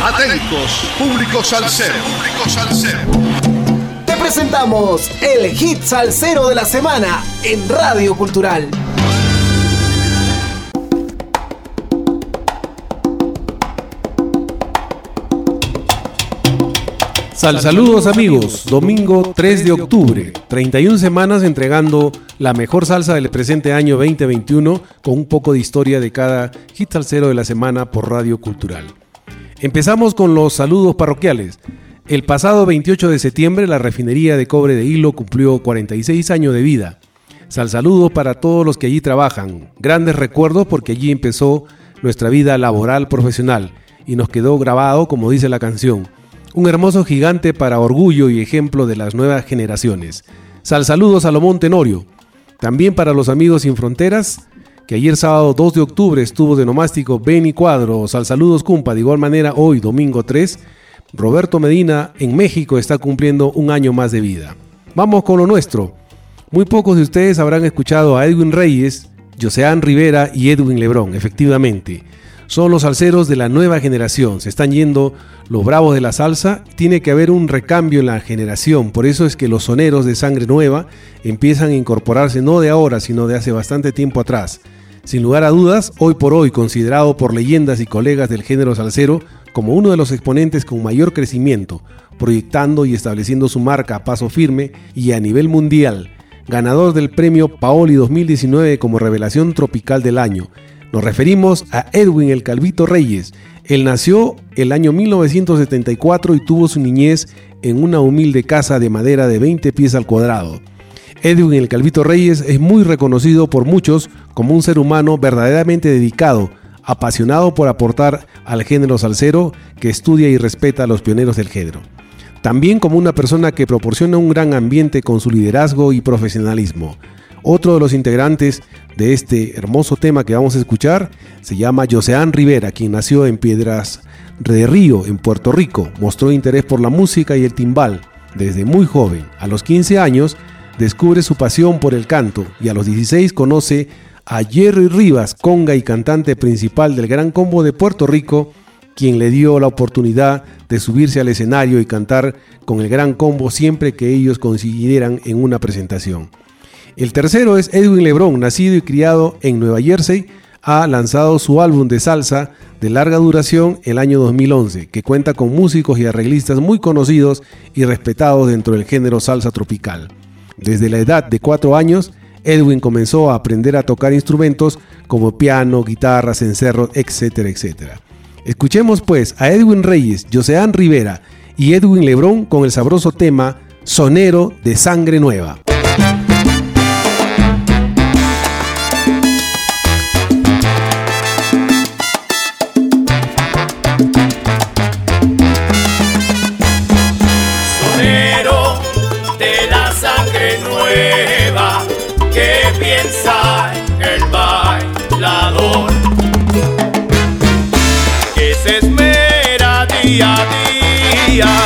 Atentos, público salsero. Público salsero. Te presentamos el hit salsero de la semana en Radio Cultural. Sal saludos amigos, domingo 3 de octubre, 31 semanas entregando la mejor salsa del presente año 2021 con un poco de historia de cada hit salsero de la semana por Radio Cultural. Empezamos con los saludos parroquiales. El pasado 28 de septiembre la refinería de cobre de Hilo cumplió 46 años de vida. Sal saludos para todos los que allí trabajan. Grandes recuerdos porque allí empezó nuestra vida laboral profesional y nos quedó grabado como dice la canción un hermoso gigante para orgullo y ejemplo de las nuevas generaciones. Sal saludos a Salomón Tenorio. También para los amigos sin fronteras, que ayer sábado 2 de octubre estuvo de nomástico Beni Cuadro, sal saludos Cumpa, de igual manera hoy domingo 3, Roberto Medina en México está cumpliendo un año más de vida. Vamos con lo nuestro. Muy pocos de ustedes habrán escuchado a Edwin Reyes, Joseán Rivera y Edwin Lebrón, efectivamente son los salseros de la nueva generación. Se están yendo los bravos de la salsa. Tiene que haber un recambio en la generación. Por eso es que los soneros de sangre nueva empiezan a incorporarse no de ahora, sino de hace bastante tiempo atrás. Sin lugar a dudas, hoy por hoy considerado por leyendas y colegas del género salsero como uno de los exponentes con mayor crecimiento, proyectando y estableciendo su marca a paso firme y a nivel mundial, ganador del premio Paoli 2019 como revelación tropical del año, nos referimos a Edwin el Calvito Reyes. Él nació el año 1974 y tuvo su niñez en una humilde casa de madera de 20 pies al cuadrado. Edwin el Calvito Reyes es muy reconocido por muchos como un ser humano verdaderamente dedicado, apasionado por aportar al género salsero que estudia y respeta a los pioneros del género. También como una persona que proporciona un gran ambiente con su liderazgo y profesionalismo. Otro de los integrantes de este hermoso tema que vamos a escuchar se llama Joseán Rivera, quien nació en Piedras de Río, en Puerto Rico. Mostró interés por la música y el timbal desde muy joven. A los 15 años descubre su pasión por el canto y a los 16 conoce a Jerry Rivas, conga y cantante principal del Gran Combo de Puerto Rico, quien le dio la oportunidad de subirse al escenario y cantar con el Gran Combo siempre que ellos consideraran en una presentación. El tercero es Edwin Lebron, nacido y criado en Nueva Jersey, ha lanzado su álbum de salsa de larga duración el año 2011, que cuenta con músicos y arreglistas muy conocidos y respetados dentro del género salsa tropical. Desde la edad de cuatro años, Edwin comenzó a aprender a tocar instrumentos como piano, guitarra, cencerros, etcétera, etcétera. Escuchemos pues a Edwin Reyes, Joseán Rivera y Edwin Lebron con el sabroso tema Sonero de Sangre Nueva. Día a día,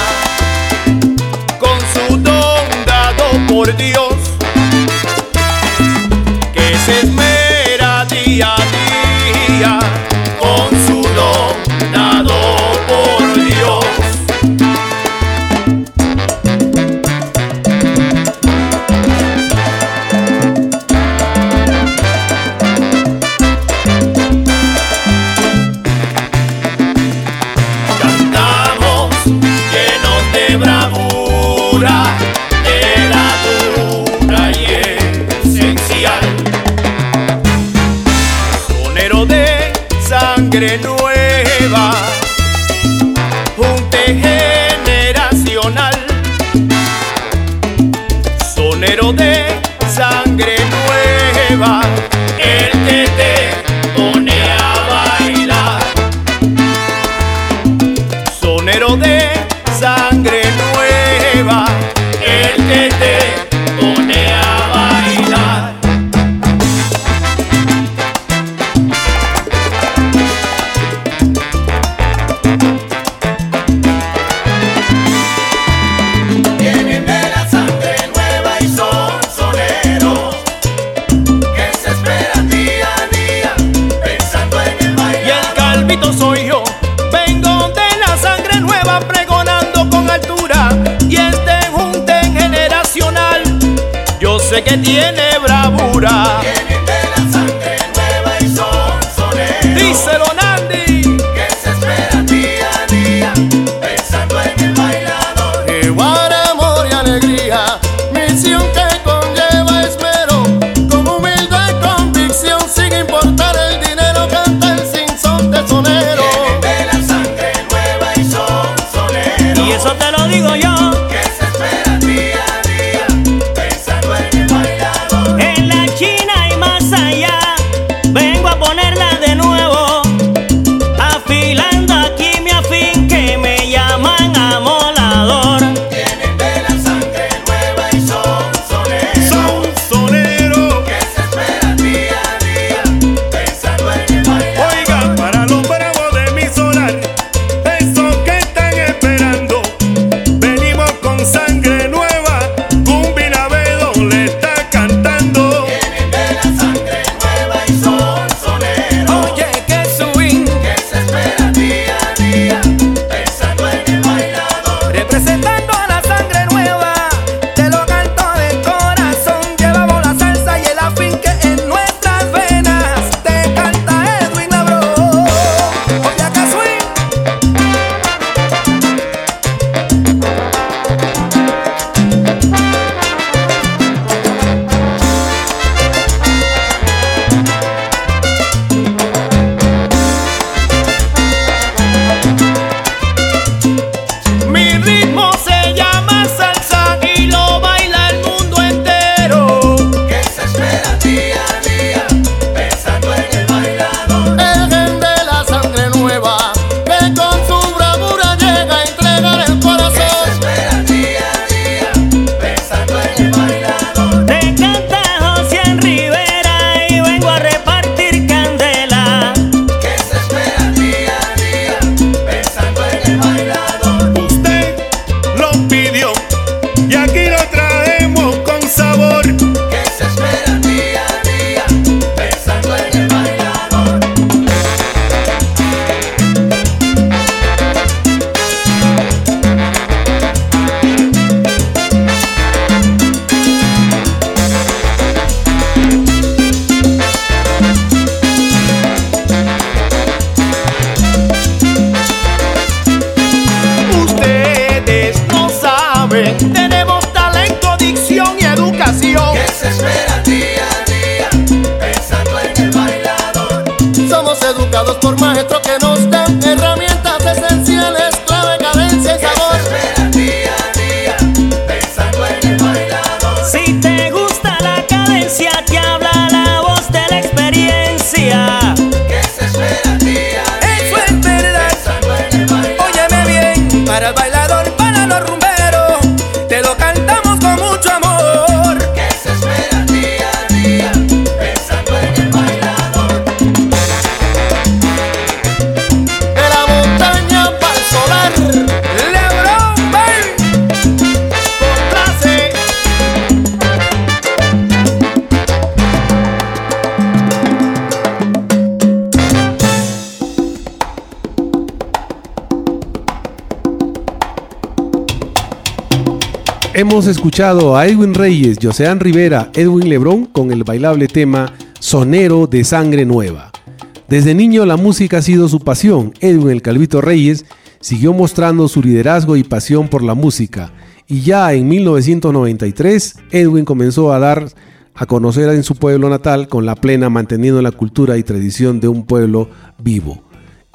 soy yo. Vengo de la sangre nueva pregonando con altura y este junte generacional. Yo sé que tiene bravura. Y aquí Hemos escuchado a Edwin Reyes, Josean Rivera, Edwin Lebrón con el bailable tema Sonero de Sangre Nueva. Desde niño la música ha sido su pasión. Edwin el Calvito Reyes siguió mostrando su liderazgo y pasión por la música. Y ya en 1993, Edwin comenzó a dar a conocer en su pueblo natal con la plena manteniendo la cultura y tradición de un pueblo vivo.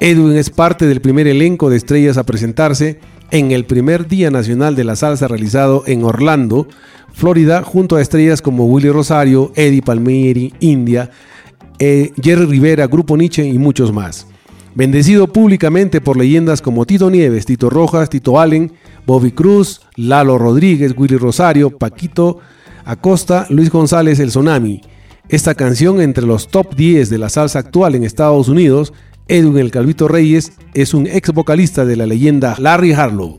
Edwin es parte del primer elenco de estrellas a presentarse en el primer Día Nacional de la Salsa realizado en Orlando, Florida, junto a estrellas como Willy Rosario, Eddie Palmieri, India, eh, Jerry Rivera, Grupo Nietzsche y muchos más. Bendecido públicamente por leyendas como Tito Nieves, Tito Rojas, Tito Allen, Bobby Cruz, Lalo Rodríguez, Willy Rosario, Paquito Acosta, Luis González, El Tsunami. Esta canción entre los top 10 de la salsa actual en Estados Unidos, Edwin El Calvito Reyes es un ex vocalista de la leyenda Larry Harlow.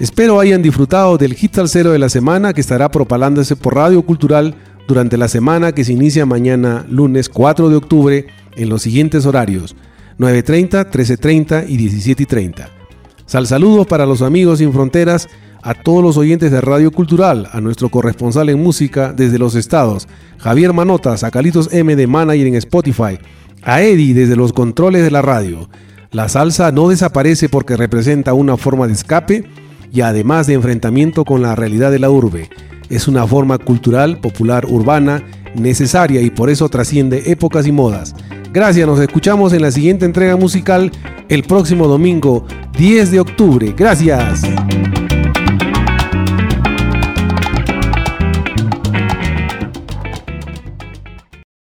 Espero hayan disfrutado del hit salsero de la semana que estará propalándose por Radio Cultural durante la semana que se inicia mañana lunes 4 de octubre en los siguientes horarios 9.30, 13.30 y 17.30. Sal saludos para los amigos sin fronteras, a todos los oyentes de Radio Cultural, a nuestro corresponsal en música desde los estados, Javier Manotas, a Calitos M de Manager en Spotify, a Eddie desde los controles de la radio. La salsa no desaparece porque representa una forma de escape y además de enfrentamiento con la realidad de la urbe. Es una forma cultural, popular, urbana, necesaria y por eso trasciende épocas y modas. Gracias, nos escuchamos en la siguiente entrega musical el próximo domingo 10 de octubre. Gracias.